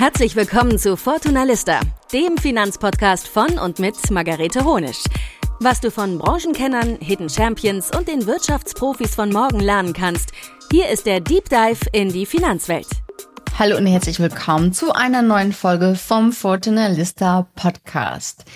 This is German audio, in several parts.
Herzlich willkommen zu Fortuna Lista, dem Finanzpodcast von und mit Margarete Honisch. Was du von Branchenkennern, Hidden Champions und den Wirtschaftsprofis von morgen lernen kannst, hier ist der Deep Dive in die Finanzwelt. Hallo und herzlich willkommen zu einer neuen Folge vom Fortuna Lista Podcast.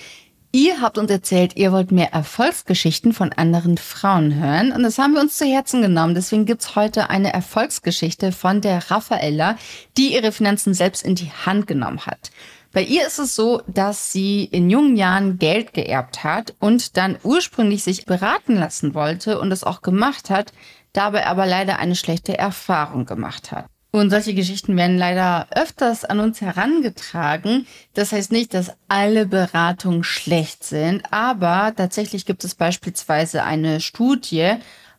Ihr habt uns erzählt, ihr wollt mehr Erfolgsgeschichten von anderen Frauen hören und das haben wir uns zu Herzen genommen. Deswegen gibt's heute eine Erfolgsgeschichte von der Raffaella, die ihre Finanzen selbst in die Hand genommen hat. Bei ihr ist es so, dass sie in jungen Jahren Geld geerbt hat und dann ursprünglich sich beraten lassen wollte und es auch gemacht hat, dabei aber leider eine schlechte Erfahrung gemacht hat. Und solche Geschichten werden leider öfters an uns herangetragen. Das heißt nicht, dass alle Beratungen schlecht sind, aber tatsächlich gibt es beispielsweise eine Studie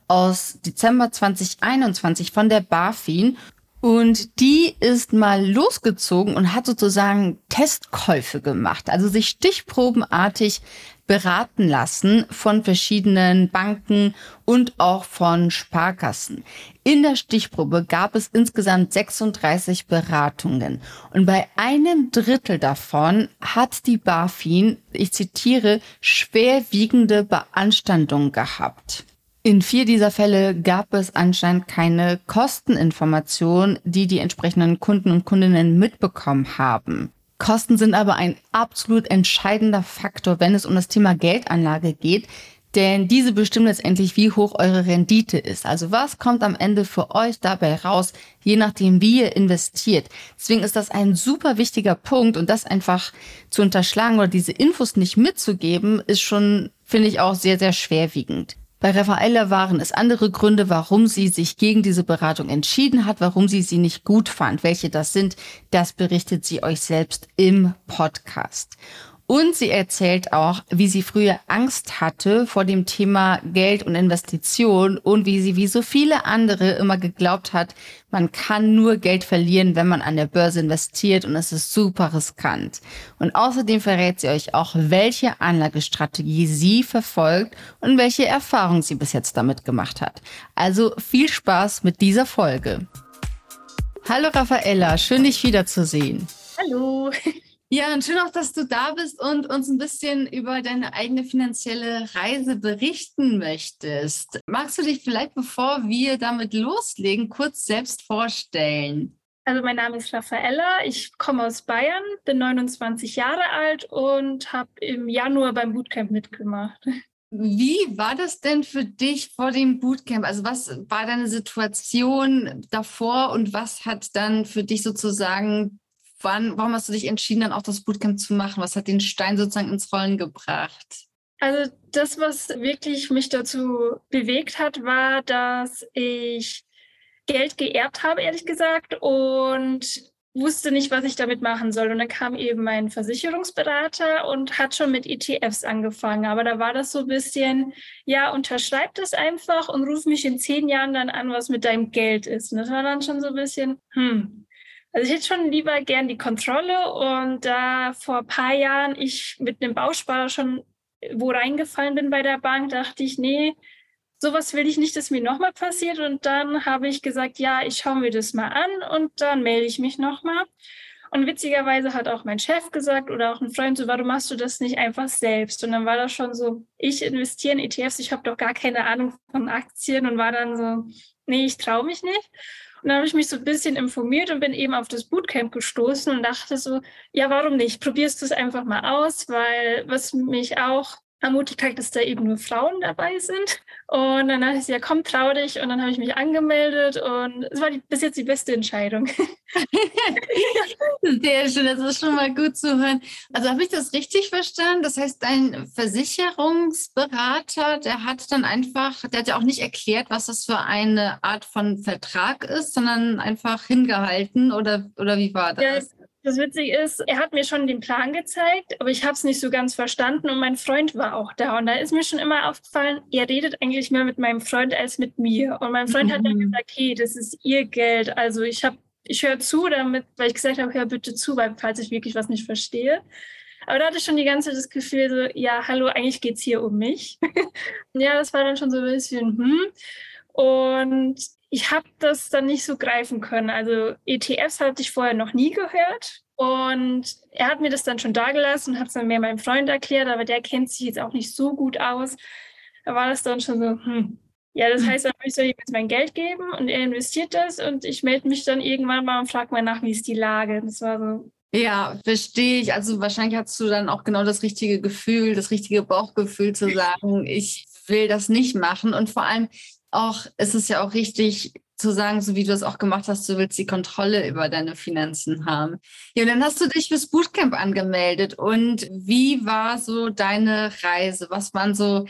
aus Dezember 2021 von der BaFin und die ist mal losgezogen und hat sozusagen Testkäufe gemacht, also sich stichprobenartig beraten lassen von verschiedenen Banken und auch von Sparkassen. In der Stichprobe gab es insgesamt 36 Beratungen und bei einem Drittel davon hat die BaFin, ich zitiere, schwerwiegende Beanstandung gehabt. In vier dieser Fälle gab es anscheinend keine Kosteninformation, die die entsprechenden Kunden und Kundinnen mitbekommen haben. Kosten sind aber ein absolut entscheidender Faktor, wenn es um das Thema Geldanlage geht, denn diese bestimmen letztendlich, wie hoch eure Rendite ist. Also was kommt am Ende für euch dabei raus, je nachdem, wie ihr investiert. Deswegen ist das ein super wichtiger Punkt und das einfach zu unterschlagen oder diese Infos nicht mitzugeben, ist schon, finde ich, auch sehr, sehr schwerwiegend. Bei Raffaella waren es andere Gründe, warum sie sich gegen diese Beratung entschieden hat, warum sie sie nicht gut fand. Welche das sind, das berichtet sie euch selbst im Podcast. Und sie erzählt auch, wie sie früher Angst hatte vor dem Thema Geld und Investition und wie sie wie so viele andere immer geglaubt hat, man kann nur Geld verlieren, wenn man an der Börse investiert und es ist super riskant. Und außerdem verrät sie euch auch, welche Anlagestrategie sie verfolgt und welche Erfahrungen sie bis jetzt damit gemacht hat. Also viel Spaß mit dieser Folge. Hallo Raffaella, schön dich wiederzusehen. Hallo. Ja, und schön auch, dass du da bist und uns ein bisschen über deine eigene finanzielle Reise berichten möchtest. Magst du dich vielleicht, bevor wir damit loslegen, kurz selbst vorstellen? Also mein Name ist Raffaella, ich komme aus Bayern, bin 29 Jahre alt und habe im Januar beim Bootcamp mitgemacht. Wie war das denn für dich vor dem Bootcamp? Also was war deine Situation davor und was hat dann für dich sozusagen wann, warum hast du dich entschieden, dann auch das Bootcamp zu machen? Was hat den Stein sozusagen ins Rollen gebracht? Also das, was wirklich mich dazu bewegt hat, war, dass ich Geld geerbt habe, ehrlich gesagt, und wusste nicht, was ich damit machen soll. Und dann kam eben mein Versicherungsberater und hat schon mit ETFs angefangen. Aber da war das so ein bisschen, ja, unterschreib das einfach und ruf mich in zehn Jahren dann an, was mit deinem Geld ist. Und das war dann schon so ein bisschen, hm, also ich hätte schon lieber gern die Kontrolle und da vor ein paar Jahren ich mit einem Bausparer schon wo reingefallen bin bei der Bank, dachte ich, nee, sowas will ich nicht, dass mir nochmal passiert. Und dann habe ich gesagt, ja, ich schaue mir das mal an und dann melde ich mich nochmal. Und witzigerweise hat auch mein Chef gesagt oder auch ein Freund so, warum machst du das nicht einfach selbst? Und dann war das schon so, ich investiere in ETFs, ich habe doch gar keine Ahnung von Aktien und war dann so, nee, ich traue mich nicht. Dann habe ich mich so ein bisschen informiert und bin eben auf das Bootcamp gestoßen und dachte so, ja, warum nicht? Probierst du es einfach mal aus, weil was mich auch ermutigt hat, dass da eben nur Frauen dabei sind. Und dann dachte ich, ja, komm, trau dich. Und dann habe ich mich angemeldet und es war die, bis jetzt die beste Entscheidung. Sehr schön, das ist schon mal gut zu hören. Also habe ich das richtig verstanden? Das heißt, dein Versicherungsberater, der hat dann einfach, der hat ja auch nicht erklärt, was das für eine Art von Vertrag ist, sondern einfach hingehalten oder, oder wie war das? Ja, das Witzige ist, er hat mir schon den Plan gezeigt, aber ich habe es nicht so ganz verstanden und mein Freund war auch da. Und da ist mir schon immer aufgefallen, er redet eigentlich mehr mit meinem Freund als mit mir. Und mein Freund mhm. hat dann mhm. gesagt, hey, das ist ihr Geld. Also ich habe, ich höre zu, damit, weil ich gesagt habe, hör bitte zu, weil falls ich wirklich was nicht verstehe. Aber da hatte ich schon die ganze Zeit das Gefühl, so, ja, hallo, eigentlich geht es hier um mich. ja, das war dann schon so ein bisschen, hm. Und ich habe das dann nicht so greifen können. Also ETFs hatte ich vorher noch nie gehört. Und er hat mir das dann schon dagelassen und hat es dann mehr meinem Freund erklärt, aber der kennt sich jetzt auch nicht so gut aus. Da war das dann schon so, hm, ja, das hm. heißt, ich soll ihm jetzt mein Geld geben und er investiert das und ich melde mich dann irgendwann mal und frage mal nach, wie ist die Lage. Das war so. Ja, verstehe ich. Also wahrscheinlich hast du dann auch genau das richtige Gefühl, das richtige Bauchgefühl zu sagen, ich will das nicht machen. Und vor allem auch, es ist ja auch richtig zu sagen, so wie du es auch gemacht hast, du willst die Kontrolle über deine Finanzen haben. Ja, und dann hast du dich fürs Bootcamp angemeldet. Und wie war so deine Reise? Was waren so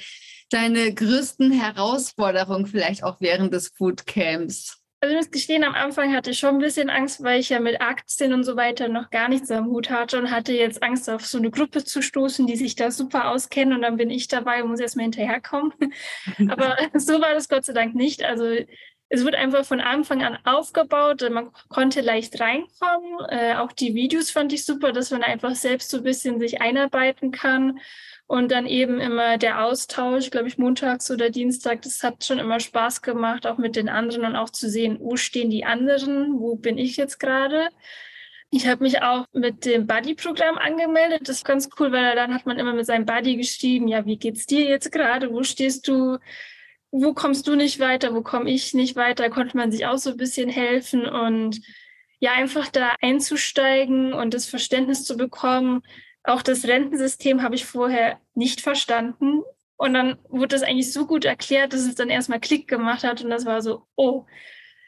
deine größten Herausforderungen vielleicht auch während des Bootcamps? Also ich muss gestehen, am Anfang hatte ich schon ein bisschen Angst, weil ich ja mit Aktien und so weiter noch gar nichts am Hut hatte und hatte jetzt Angst, auf so eine Gruppe zu stoßen, die sich da super auskennen und dann bin ich dabei und muss erstmal hinterherkommen. Aber so war das Gott sei Dank nicht. Also es wird einfach von Anfang an aufgebaut. Man konnte leicht reinkommen. Äh, auch die Videos fand ich super, dass man einfach selbst so ein bisschen sich einarbeiten kann. Und dann eben immer der Austausch, glaube ich, montags oder Dienstag, das hat schon immer Spaß gemacht, auch mit den anderen und auch zu sehen, wo stehen die anderen, wo bin ich jetzt gerade. Ich habe mich auch mit dem Buddy-Programm angemeldet. Das ist ganz cool, weil dann hat man immer mit seinem Buddy geschrieben, ja, wie geht's dir jetzt gerade? Wo stehst du? Wo kommst du nicht weiter? Wo komme ich nicht weiter? Konnte man sich auch so ein bisschen helfen und ja, einfach da einzusteigen und das Verständnis zu bekommen, auch das Rentensystem habe ich vorher nicht verstanden. Und dann wurde das eigentlich so gut erklärt, dass es dann erstmal Klick gemacht hat. Und das war so, oh,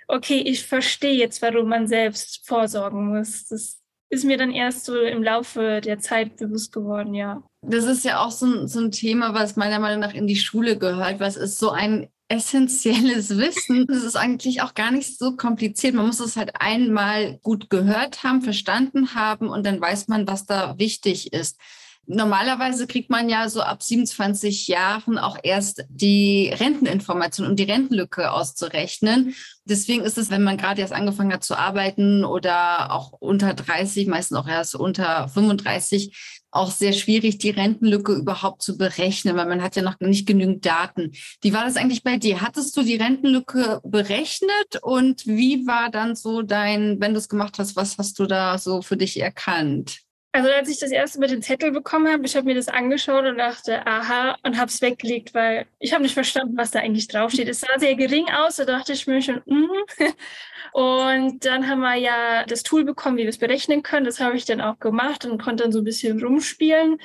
okay, ich verstehe jetzt, warum man selbst vorsorgen muss. Das ist mir dann erst so im Laufe der Zeit bewusst geworden, ja. Das ist ja auch so ein, so ein Thema, was meiner Meinung nach in die Schule gehört, was ist so ein essentielles Wissen. Das ist eigentlich auch gar nicht so kompliziert. Man muss es halt einmal gut gehört haben, verstanden haben und dann weiß man, was da wichtig ist. Normalerweise kriegt man ja so ab 27 Jahren auch erst die Renteninformation, um die Rentenlücke auszurechnen. Deswegen ist es, wenn man gerade erst angefangen hat zu arbeiten oder auch unter 30, meistens auch erst unter 35, auch sehr schwierig, die Rentenlücke überhaupt zu berechnen, weil man hat ja noch nicht genügend Daten. Wie war das eigentlich bei dir? Hattest du die Rentenlücke berechnet und wie war dann so dein, wenn du es gemacht hast, was hast du da so für dich erkannt? Also als ich das erste mit den Zettel bekommen habe, ich habe mir das angeschaut und dachte, aha, und habe es weggelegt, weil ich habe nicht verstanden, was da eigentlich draufsteht. Es sah sehr gering aus, da dachte ich mir schon, mm. Und dann haben wir ja das Tool bekommen, wie wir es berechnen können. Das habe ich dann auch gemacht und konnte dann so ein bisschen rumspielen.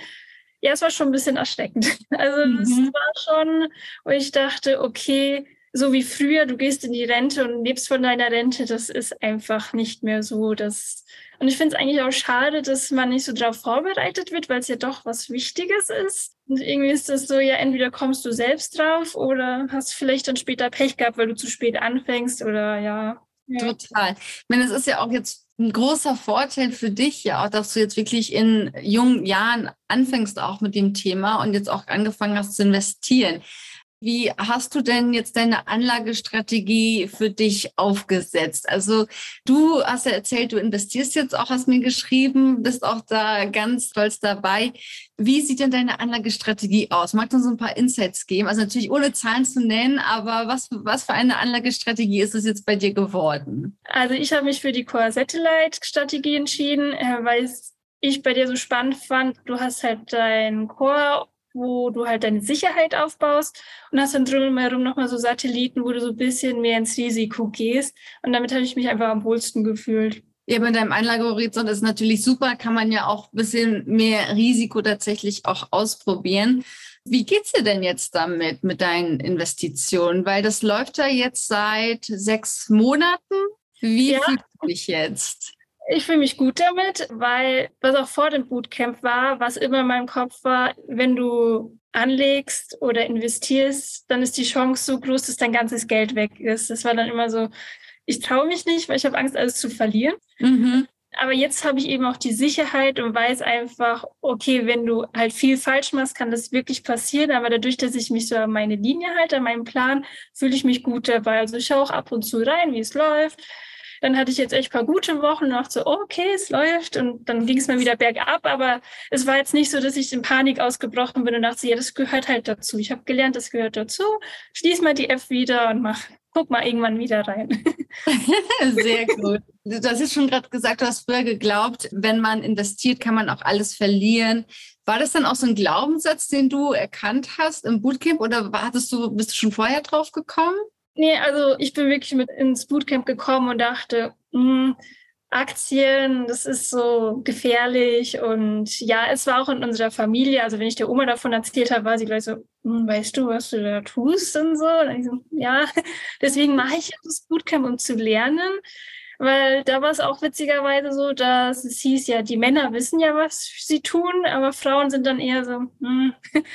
Ja, es war schon ein bisschen erschreckend. Also mhm. das war schon, wo ich dachte, okay, so wie früher, du gehst in die Rente und lebst von deiner Rente, das ist einfach nicht mehr so. Das, und ich finde es eigentlich auch schade, dass man nicht so darauf vorbereitet wird, weil es ja doch was Wichtiges ist. Und irgendwie ist das so, ja, entweder kommst du selbst drauf oder hast vielleicht dann später Pech gehabt, weil du zu spät anfängst oder ja. Ja. Total. Ich meine, es ist ja auch jetzt ein großer Vorteil für dich ja auch, dass du jetzt wirklich in jungen Jahren anfängst auch mit dem Thema und jetzt auch angefangen hast zu investieren. Wie hast du denn jetzt deine Anlagestrategie für dich aufgesetzt? Also du hast ja erzählt, du investierst jetzt auch, hast mir geschrieben, bist auch da ganz stolz dabei. Wie sieht denn deine Anlagestrategie aus? Magst du uns ein paar Insights geben? Also natürlich ohne Zahlen zu nennen, aber was, was für eine Anlagestrategie ist es jetzt bei dir geworden? Also ich habe mich für die Core Satellite Strategie entschieden, äh, weil ich bei dir so spannend fand. Du hast halt dein Core wo du halt deine Sicherheit aufbaust und hast dann drumherum nochmal so Satelliten, wo du so ein bisschen mehr ins Risiko gehst. Und damit habe ich mich einfach am wohlsten gefühlt. Ja, mit deinem Einlagehorizont ist natürlich super, kann man ja auch ein bisschen mehr Risiko tatsächlich auch ausprobieren. Wie geht's dir denn jetzt damit mit deinen Investitionen? Weil das läuft ja jetzt seit sechs Monaten. Wie ja. fühlst du dich jetzt? Ich fühle mich gut damit, weil was auch vor dem Bootcamp war, was immer in meinem Kopf war, wenn du anlegst oder investierst, dann ist die Chance so groß, dass dein ganzes Geld weg ist. Das war dann immer so, ich traue mich nicht, weil ich habe Angst, alles zu verlieren. Mhm. Aber jetzt habe ich eben auch die Sicherheit und weiß einfach, okay, wenn du halt viel falsch machst, kann das wirklich passieren. Aber dadurch, dass ich mich so an meine Linie halte, an meinen Plan, fühle ich mich gut dabei. Also ich schaue auch ab und zu rein, wie es läuft dann hatte ich jetzt echt ein paar gute Wochen und dachte so, okay, es läuft. Und dann ging es mal wieder bergab. Aber es war jetzt nicht so, dass ich in Panik ausgebrochen bin und dachte, ja, das gehört halt dazu. Ich habe gelernt, das gehört dazu. Schließ mal die App wieder und mach guck mal irgendwann wieder rein. Sehr gut. Du hast jetzt schon gerade gesagt, du hast früher geglaubt, wenn man investiert, kann man auch alles verlieren. War das dann auch so ein Glaubenssatz, den du erkannt hast im Bootcamp oder hattest du, bist du schon vorher drauf gekommen? Nee, also ich bin wirklich mit ins Bootcamp gekommen und dachte, mh, hm, Aktien, das ist so gefährlich. Und ja, es war auch in unserer Familie. Also wenn ich der Oma davon erzählt habe, war sie gleich so, hm, weißt du, was du da tust und so. Und ich so, ja, deswegen mache ich das Bootcamp, um zu lernen. Weil da war es auch witzigerweise so, dass es hieß ja, die Männer wissen ja, was sie tun, aber Frauen sind dann eher so, hm,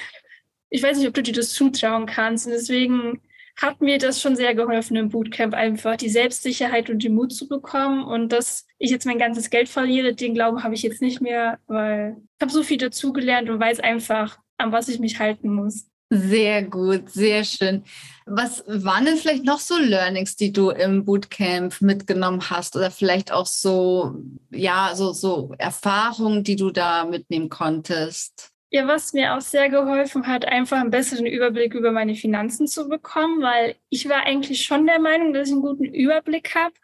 ich weiß nicht, ob du dir das zutrauen kannst. Und deswegen hat mir das schon sehr geholfen im Bootcamp, einfach die Selbstsicherheit und den Mut zu bekommen. Und dass ich jetzt mein ganzes Geld verliere, den Glauben habe ich jetzt nicht mehr, weil ich habe so viel dazugelernt und weiß einfach, an was ich mich halten muss. Sehr gut, sehr schön. Was waren denn vielleicht noch so Learnings, die du im Bootcamp mitgenommen hast oder vielleicht auch so, ja, so, so Erfahrungen, die du da mitnehmen konntest? Ja, was mir auch sehr geholfen hat, einfach einen besseren Überblick über meine Finanzen zu bekommen, weil ich war eigentlich schon der Meinung, dass ich einen guten Überblick habe.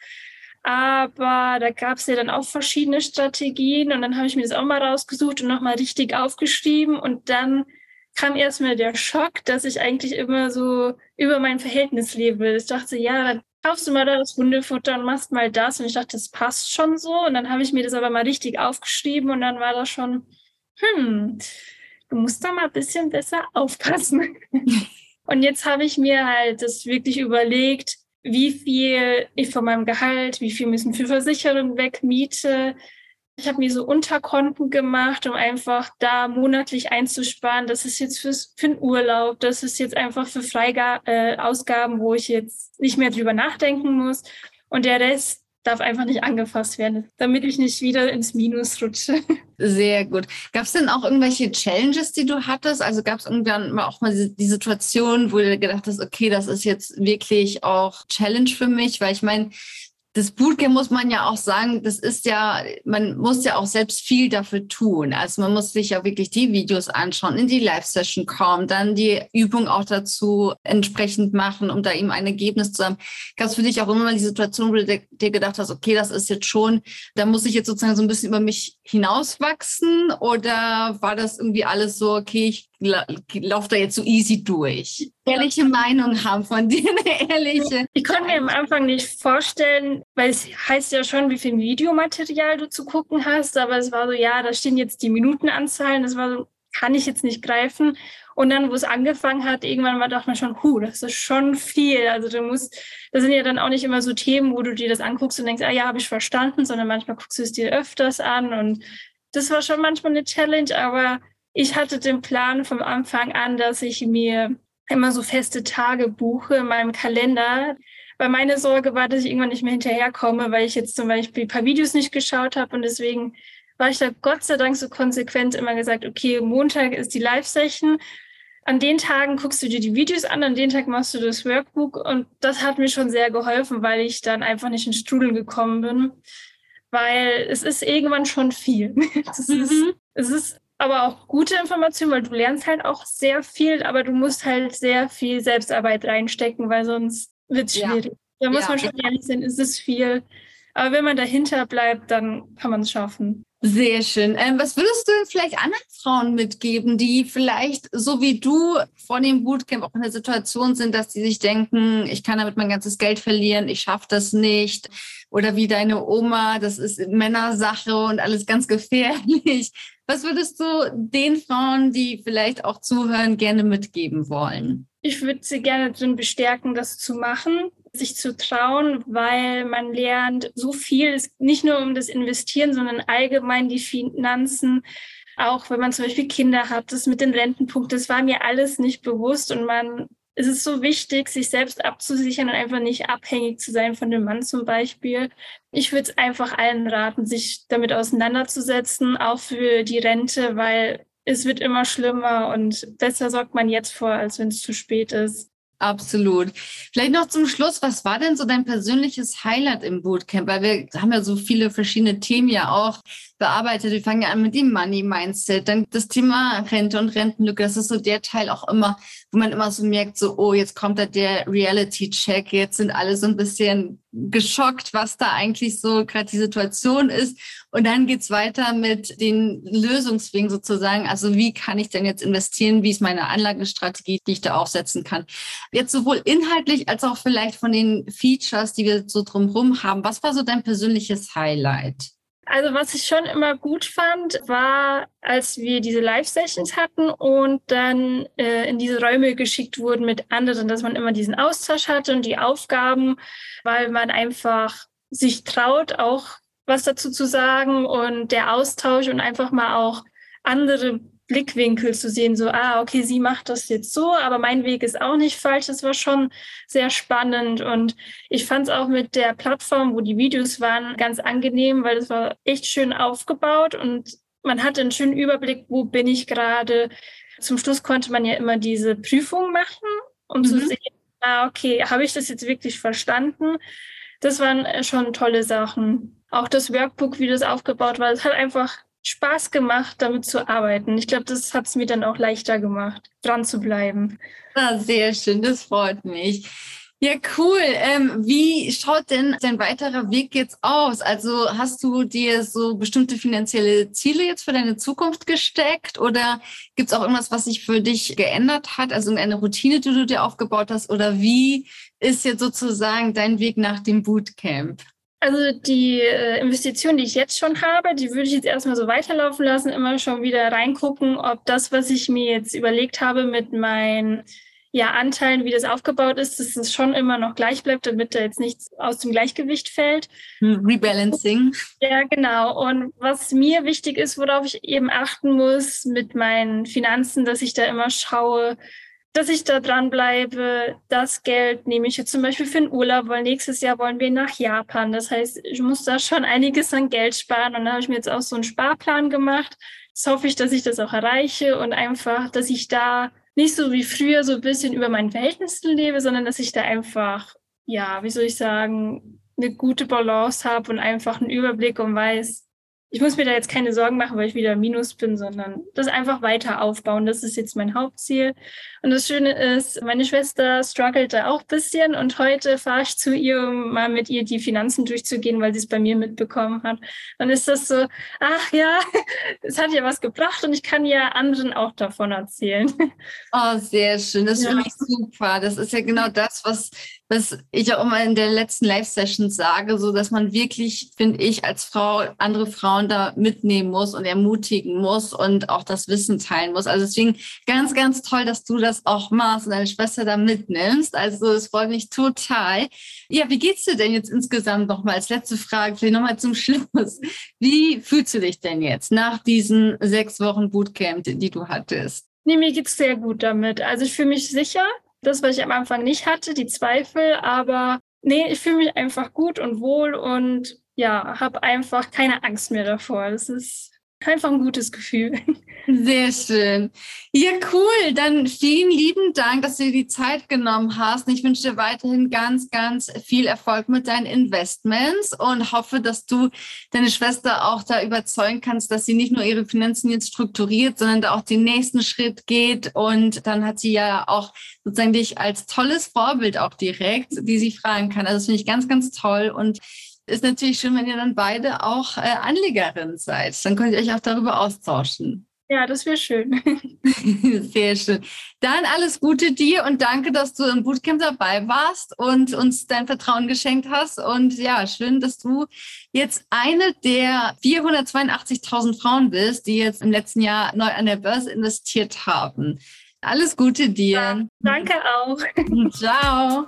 Aber da gab es ja dann auch verschiedene Strategien und dann habe ich mir das auch mal rausgesucht und nochmal richtig aufgeschrieben und dann kam erstmal der Schock, dass ich eigentlich immer so über mein Verhältnis lebe. Ich dachte, ja, dann kaufst du mal das Hundefutter und machst mal das. Und ich dachte, das passt schon so. Und dann habe ich mir das aber mal richtig aufgeschrieben und dann war das schon, hm, du musst da mal ein bisschen besser aufpassen. und jetzt habe ich mir halt das wirklich überlegt, wie viel ich von meinem Gehalt, wie viel müssen für Versicherung weg, Miete. Ich habe mir so Unterkonten gemacht, um einfach da monatlich einzusparen. Das ist jetzt fürs, für den Urlaub, das ist jetzt einfach für Freigaben, äh, wo ich jetzt nicht mehr drüber nachdenken muss. Und der Rest darf einfach nicht angefasst werden, damit ich nicht wieder ins Minus rutsche. Sehr gut. Gab es denn auch irgendwelche Challenges, die du hattest? Also gab es irgendwann auch mal die Situation, wo du gedacht hast, okay, das ist jetzt wirklich auch Challenge für mich, weil ich meine, das Bootcamp muss man ja auch sagen, das ist ja, man muss ja auch selbst viel dafür tun. Also man muss sich ja wirklich die Videos anschauen, in die Live-Session kommen, dann die Übung auch dazu entsprechend machen, um da eben ein Ergebnis zu haben. Gab es für dich auch immer mal die Situation, wo du dir gedacht hast, okay, das ist jetzt schon, da muss ich jetzt sozusagen so ein bisschen über mich hinauswachsen oder war das irgendwie alles so, okay, ich laufe da jetzt so easy durch? Ehrliche Meinung haben von dir, eine ehrliche. Ich konnte mir am Anfang nicht vorstellen, weil es heißt ja schon, wie viel Videomaterial du zu gucken hast, aber es war so, ja, da stehen jetzt die Minutenanzahlen, das war so, kann ich jetzt nicht greifen. Und dann, wo es angefangen hat, irgendwann war, dachte man schon, huh, das ist schon viel. Also du musst, das sind ja dann auch nicht immer so Themen, wo du dir das anguckst und denkst, ah ja, habe ich verstanden, sondern manchmal guckst du es dir öfters an und das war schon manchmal eine Challenge, aber ich hatte den Plan vom Anfang an, dass ich mir immer so feste Tage buche in meinem Kalender. Weil meine Sorge war, dass ich irgendwann nicht mehr hinterherkomme, weil ich jetzt zum Beispiel ein paar Videos nicht geschaut habe und deswegen war ich da Gott sei Dank so konsequent immer gesagt, okay, Montag ist die Live-Session. An den Tagen guckst du dir die Videos an, an den Tag machst du das Workbook und das hat mir schon sehr geholfen, weil ich dann einfach nicht in Strudeln gekommen bin, weil es ist irgendwann schon viel. Es mhm. ist, es ist aber auch gute Information, weil du lernst halt auch sehr viel, aber du musst halt sehr viel Selbstarbeit reinstecken, weil sonst wird es schwierig. Ja. Da muss ja. man schon ehrlich sein, ist es viel. Aber wenn man dahinter bleibt, dann kann man es schaffen. Sehr schön. Ähm, was würdest du vielleicht anderen Frauen mitgeben, die vielleicht so wie du vor dem Bootcamp auch in der Situation sind, dass sie sich denken, ich kann damit mein ganzes Geld verlieren, ich schaffe das nicht. Oder wie deine Oma, das ist Männersache und alles ganz gefährlich. Was würdest du den Frauen, die vielleicht auch zuhören, gerne mitgeben wollen? Ich würde sie gerne drin bestärken, das zu machen, sich zu trauen, weil man lernt so viel, nicht nur um das Investieren, sondern allgemein die Finanzen. Auch wenn man zum Beispiel Kinder hat, das mit den Rentenpunkten, das war mir alles nicht bewusst und man es ist so wichtig, sich selbst abzusichern und einfach nicht abhängig zu sein von dem Mann zum Beispiel. Ich würde es einfach allen raten, sich damit auseinanderzusetzen, auch für die Rente, weil es wird immer schlimmer und besser sorgt man jetzt vor, als wenn es zu spät ist. Absolut. Vielleicht noch zum Schluss, was war denn so dein persönliches Highlight im Bootcamp? Weil wir haben ja so viele verschiedene Themen ja auch bearbeitet. Wir fangen ja an mit dem Money Mindset, dann das Thema Rente und Rentenlücke. Das ist so der Teil auch immer, wo man immer so merkt, so, oh, jetzt kommt da der Reality Check. Jetzt sind alle so ein bisschen geschockt, was da eigentlich so gerade die Situation ist. Und dann geht's weiter mit den Lösungswegen sozusagen. Also wie kann ich denn jetzt investieren? Wie ist meine Anlagestrategie, die ich da aufsetzen kann? Jetzt sowohl inhaltlich als auch vielleicht von den Features, die wir so drumherum haben. Was war so dein persönliches Highlight? Also was ich schon immer gut fand, war, als wir diese Live-Sessions hatten und dann äh, in diese Räume geschickt wurden mit anderen, dass man immer diesen Austausch hatte und die Aufgaben, weil man einfach sich traut, auch was dazu zu sagen und der Austausch und einfach mal auch andere Blickwinkel zu sehen, so, ah, okay, sie macht das jetzt so, aber mein Weg ist auch nicht falsch. Das war schon sehr spannend und ich fand es auch mit der Plattform, wo die Videos waren, ganz angenehm, weil es war echt schön aufgebaut und man hatte einen schönen Überblick, wo bin ich gerade. Zum Schluss konnte man ja immer diese Prüfung machen, um mhm. zu sehen, ah, okay, habe ich das jetzt wirklich verstanden? Das waren schon tolle Sachen. Auch das Workbook, wie das aufgebaut war, es hat einfach Spaß gemacht, damit zu arbeiten. Ich glaube, das hat es mir dann auch leichter gemacht, dran zu bleiben. Ah, sehr schön, das freut mich. Ja, cool. Ähm, wie schaut denn dein weiterer Weg jetzt aus? Also hast du dir so bestimmte finanzielle Ziele jetzt für deine Zukunft gesteckt oder gibt es auch irgendwas, was sich für dich geändert hat? Also eine Routine, die du dir aufgebaut hast? Oder wie ist jetzt sozusagen dein Weg nach dem Bootcamp? Also die äh, Investition, die ich jetzt schon habe, die würde ich jetzt erstmal so weiterlaufen lassen, immer schon wieder reingucken, ob das, was ich mir jetzt überlegt habe mit meinen ja, Anteilen, wie das aufgebaut ist, dass es schon immer noch gleich bleibt, damit da jetzt nichts aus dem Gleichgewicht fällt. Hm, Rebalancing. Ja, genau. Und was mir wichtig ist, worauf ich eben achten muss mit meinen Finanzen, dass ich da immer schaue, dass ich da dranbleibe. Das Geld nehme ich jetzt zum Beispiel für den Urlaub, weil nächstes Jahr wollen wir nach Japan. Das heißt, ich muss da schon einiges an Geld sparen. Und da habe ich mir jetzt auch so einen Sparplan gemacht. Jetzt hoffe ich, dass ich das auch erreiche und einfach, dass ich da nicht so wie früher so ein bisschen über mein Verhältnis lebe, sondern dass ich da einfach, ja, wie soll ich sagen, eine gute Balance habe und einfach einen Überblick und weiß, ich muss mir da jetzt keine Sorgen machen, weil ich wieder Minus bin, sondern das einfach weiter aufbauen. Das ist jetzt mein Hauptziel. Und das Schöne ist, meine Schwester struggelt da auch ein bisschen und heute fahre ich zu ihr, um mal mit ihr die Finanzen durchzugehen, weil sie es bei mir mitbekommen hat. Dann ist das so, ach ja, es hat ja was gebracht und ich kann ja anderen auch davon erzählen. Oh, sehr schön. Das ja. finde ich super. Das ist ja genau das, was was ich auch immer in der letzten Live-Session sage, so dass man wirklich, finde ich, als Frau andere Frauen da mitnehmen muss und ermutigen muss und auch das Wissen teilen muss. Also deswegen ganz, ganz toll, dass du das auch machst und deine Schwester da mitnimmst. Also es freut mich total. Ja, wie geht's dir denn jetzt insgesamt nochmal als letzte Frage, vielleicht nochmal zum Schluss? Wie fühlst du dich denn jetzt nach diesen sechs Wochen Bootcamp, die du hattest? Nee, mir geht's sehr gut damit. Also ich fühle mich sicher das, was ich am Anfang nicht hatte, die Zweifel, aber nee, ich fühle mich einfach gut und wohl und ja, habe einfach keine Angst mehr davor. Das ist einfach ein gutes Gefühl. Sehr schön. Ja, cool. Dann vielen lieben Dank, dass du dir die Zeit genommen hast. Ich wünsche dir weiterhin ganz, ganz viel Erfolg mit deinen Investments und hoffe, dass du deine Schwester auch da überzeugen kannst, dass sie nicht nur ihre Finanzen jetzt strukturiert, sondern da auch den nächsten Schritt geht. Und dann hat sie ja auch sozusagen dich als tolles Vorbild auch direkt, die sie fragen kann. Also das finde ich ganz, ganz toll. Und ist natürlich schön, wenn ihr dann beide auch äh, Anlegerin seid. Dann könnt ihr euch auch darüber austauschen. Ja, das wäre schön. Sehr schön. Dann alles Gute dir und danke, dass du im Bootcamp dabei warst und uns dein Vertrauen geschenkt hast. Und ja, schön, dass du jetzt eine der 482.000 Frauen bist, die jetzt im letzten Jahr neu an der Börse investiert haben. Alles Gute dir. Ja, danke auch. Ciao.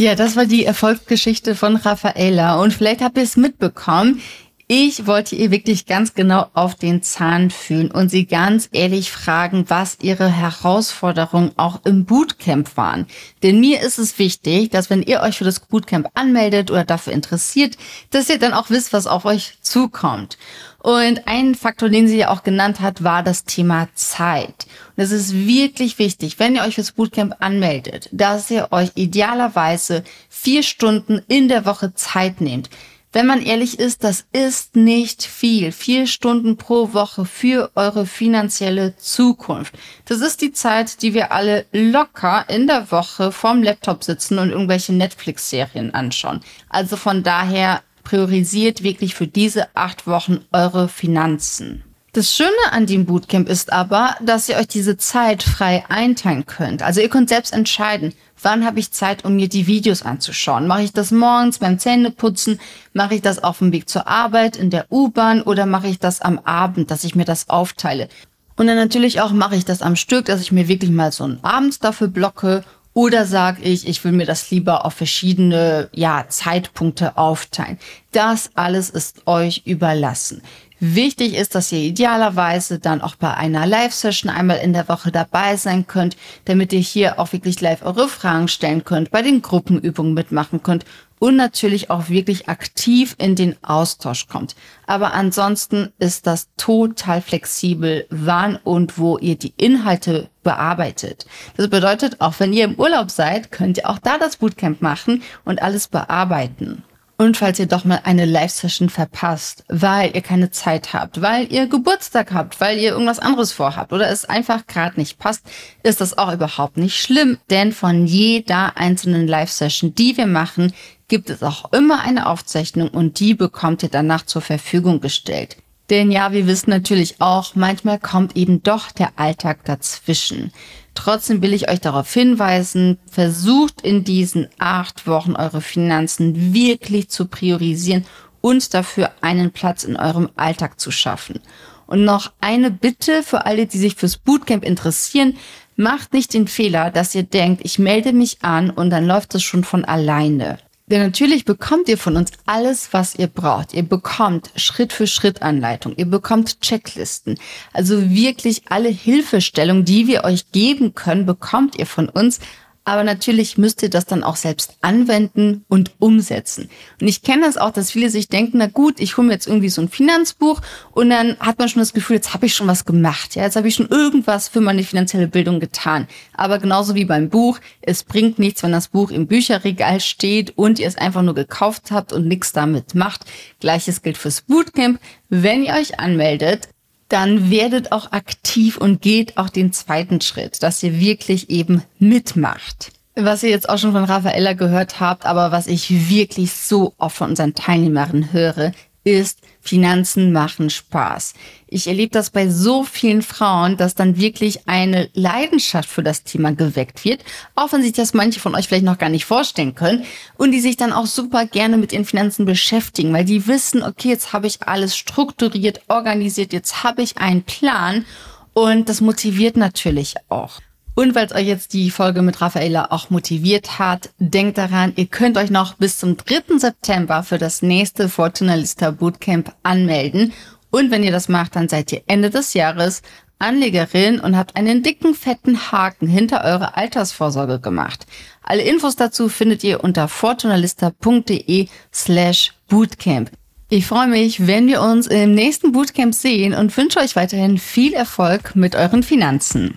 Ja, das war die Erfolgsgeschichte von Raffaella. Und vielleicht habt ihr es mitbekommen. Ich wollte ihr wirklich ganz genau auf den Zahn fühlen und sie ganz ehrlich fragen, was ihre Herausforderungen auch im Bootcamp waren. Denn mir ist es wichtig, dass wenn ihr euch für das Bootcamp anmeldet oder dafür interessiert, dass ihr dann auch wisst, was auf euch zukommt. Und ein Faktor, den sie ja auch genannt hat, war das Thema Zeit. Und es ist wirklich wichtig, wenn ihr euch fürs Bootcamp anmeldet, dass ihr euch idealerweise vier Stunden in der Woche Zeit nehmt. Wenn man ehrlich ist, das ist nicht viel. Vier Stunden pro Woche für eure finanzielle Zukunft. Das ist die Zeit, die wir alle locker in der Woche vorm Laptop sitzen und irgendwelche Netflix-Serien anschauen. Also von daher priorisiert wirklich für diese acht Wochen eure Finanzen. Das Schöne an dem Bootcamp ist aber, dass ihr euch diese Zeit frei einteilen könnt. Also ihr könnt selbst entscheiden, wann habe ich Zeit, um mir die Videos anzuschauen. Mache ich das morgens beim Zähneputzen? Mache ich das auf dem Weg zur Arbeit, in der U-Bahn oder mache ich das am Abend, dass ich mir das aufteile? Und dann natürlich auch mache ich das am Stück, dass ich mir wirklich mal so einen Abend dafür blocke oder sage ich, ich will mir das lieber auf verschiedene ja, Zeitpunkte aufteilen. Das alles ist euch überlassen. Wichtig ist, dass ihr idealerweise dann auch bei einer Live-Session einmal in der Woche dabei sein könnt, damit ihr hier auch wirklich live eure Fragen stellen könnt, bei den Gruppenübungen mitmachen könnt und natürlich auch wirklich aktiv in den Austausch kommt. Aber ansonsten ist das total flexibel, wann und wo ihr die Inhalte bearbeitet. Das bedeutet, auch wenn ihr im Urlaub seid, könnt ihr auch da das Bootcamp machen und alles bearbeiten. Und falls ihr doch mal eine Live-Session verpasst, weil ihr keine Zeit habt, weil ihr Geburtstag habt, weil ihr irgendwas anderes vorhabt oder es einfach gerade nicht passt, ist das auch überhaupt nicht schlimm, denn von jeder einzelnen Live-Session, die wir machen, gibt es auch immer eine Aufzeichnung und die bekommt ihr danach zur Verfügung gestellt. Denn ja, wir wissen natürlich auch, manchmal kommt eben doch der Alltag dazwischen. Trotzdem will ich euch darauf hinweisen, versucht in diesen acht Wochen eure Finanzen wirklich zu priorisieren und dafür einen Platz in eurem Alltag zu schaffen. Und noch eine Bitte für alle, die sich fürs Bootcamp interessieren. Macht nicht den Fehler, dass ihr denkt, ich melde mich an und dann läuft es schon von alleine. Denn natürlich bekommt ihr von uns alles, was ihr braucht. Ihr bekommt Schritt für Schritt Anleitung. Ihr bekommt Checklisten. Also wirklich alle Hilfestellungen, die wir euch geben können, bekommt ihr von uns. Aber natürlich müsst ihr das dann auch selbst anwenden und umsetzen. Und ich kenne das auch, dass viele sich denken, na gut, ich hole mir jetzt irgendwie so ein Finanzbuch und dann hat man schon das Gefühl, jetzt habe ich schon was gemacht. Ja, jetzt habe ich schon irgendwas für meine finanzielle Bildung getan. Aber genauso wie beim Buch, es bringt nichts, wenn das Buch im Bücherregal steht und ihr es einfach nur gekauft habt und nichts damit macht. Gleiches gilt fürs Bootcamp. Wenn ihr euch anmeldet, dann werdet auch aktiv und geht auch den zweiten Schritt, dass ihr wirklich eben mitmacht. Was ihr jetzt auch schon von Raffaella gehört habt, aber was ich wirklich so oft von unseren Teilnehmerinnen höre, ist, Finanzen machen Spaß. Ich erlebe das bei so vielen Frauen, dass dann wirklich eine Leidenschaft für das Thema geweckt wird, auch wenn sich das manche von euch vielleicht noch gar nicht vorstellen können und die sich dann auch super gerne mit ihren Finanzen beschäftigen, weil die wissen, okay, jetzt habe ich alles strukturiert, organisiert, jetzt habe ich einen Plan und das motiviert natürlich auch. Und weil es euch jetzt die Folge mit Raffaella auch motiviert hat, denkt daran, ihr könnt euch noch bis zum 3. September für das nächste Fortunalista Bootcamp anmelden. Und wenn ihr das macht, dann seid ihr Ende des Jahres Anlegerin und habt einen dicken, fetten Haken hinter eure Altersvorsorge gemacht. Alle Infos dazu findet ihr unter fortunalista.de slash bootcamp. Ich freue mich, wenn wir uns im nächsten Bootcamp sehen und wünsche euch weiterhin viel Erfolg mit euren Finanzen.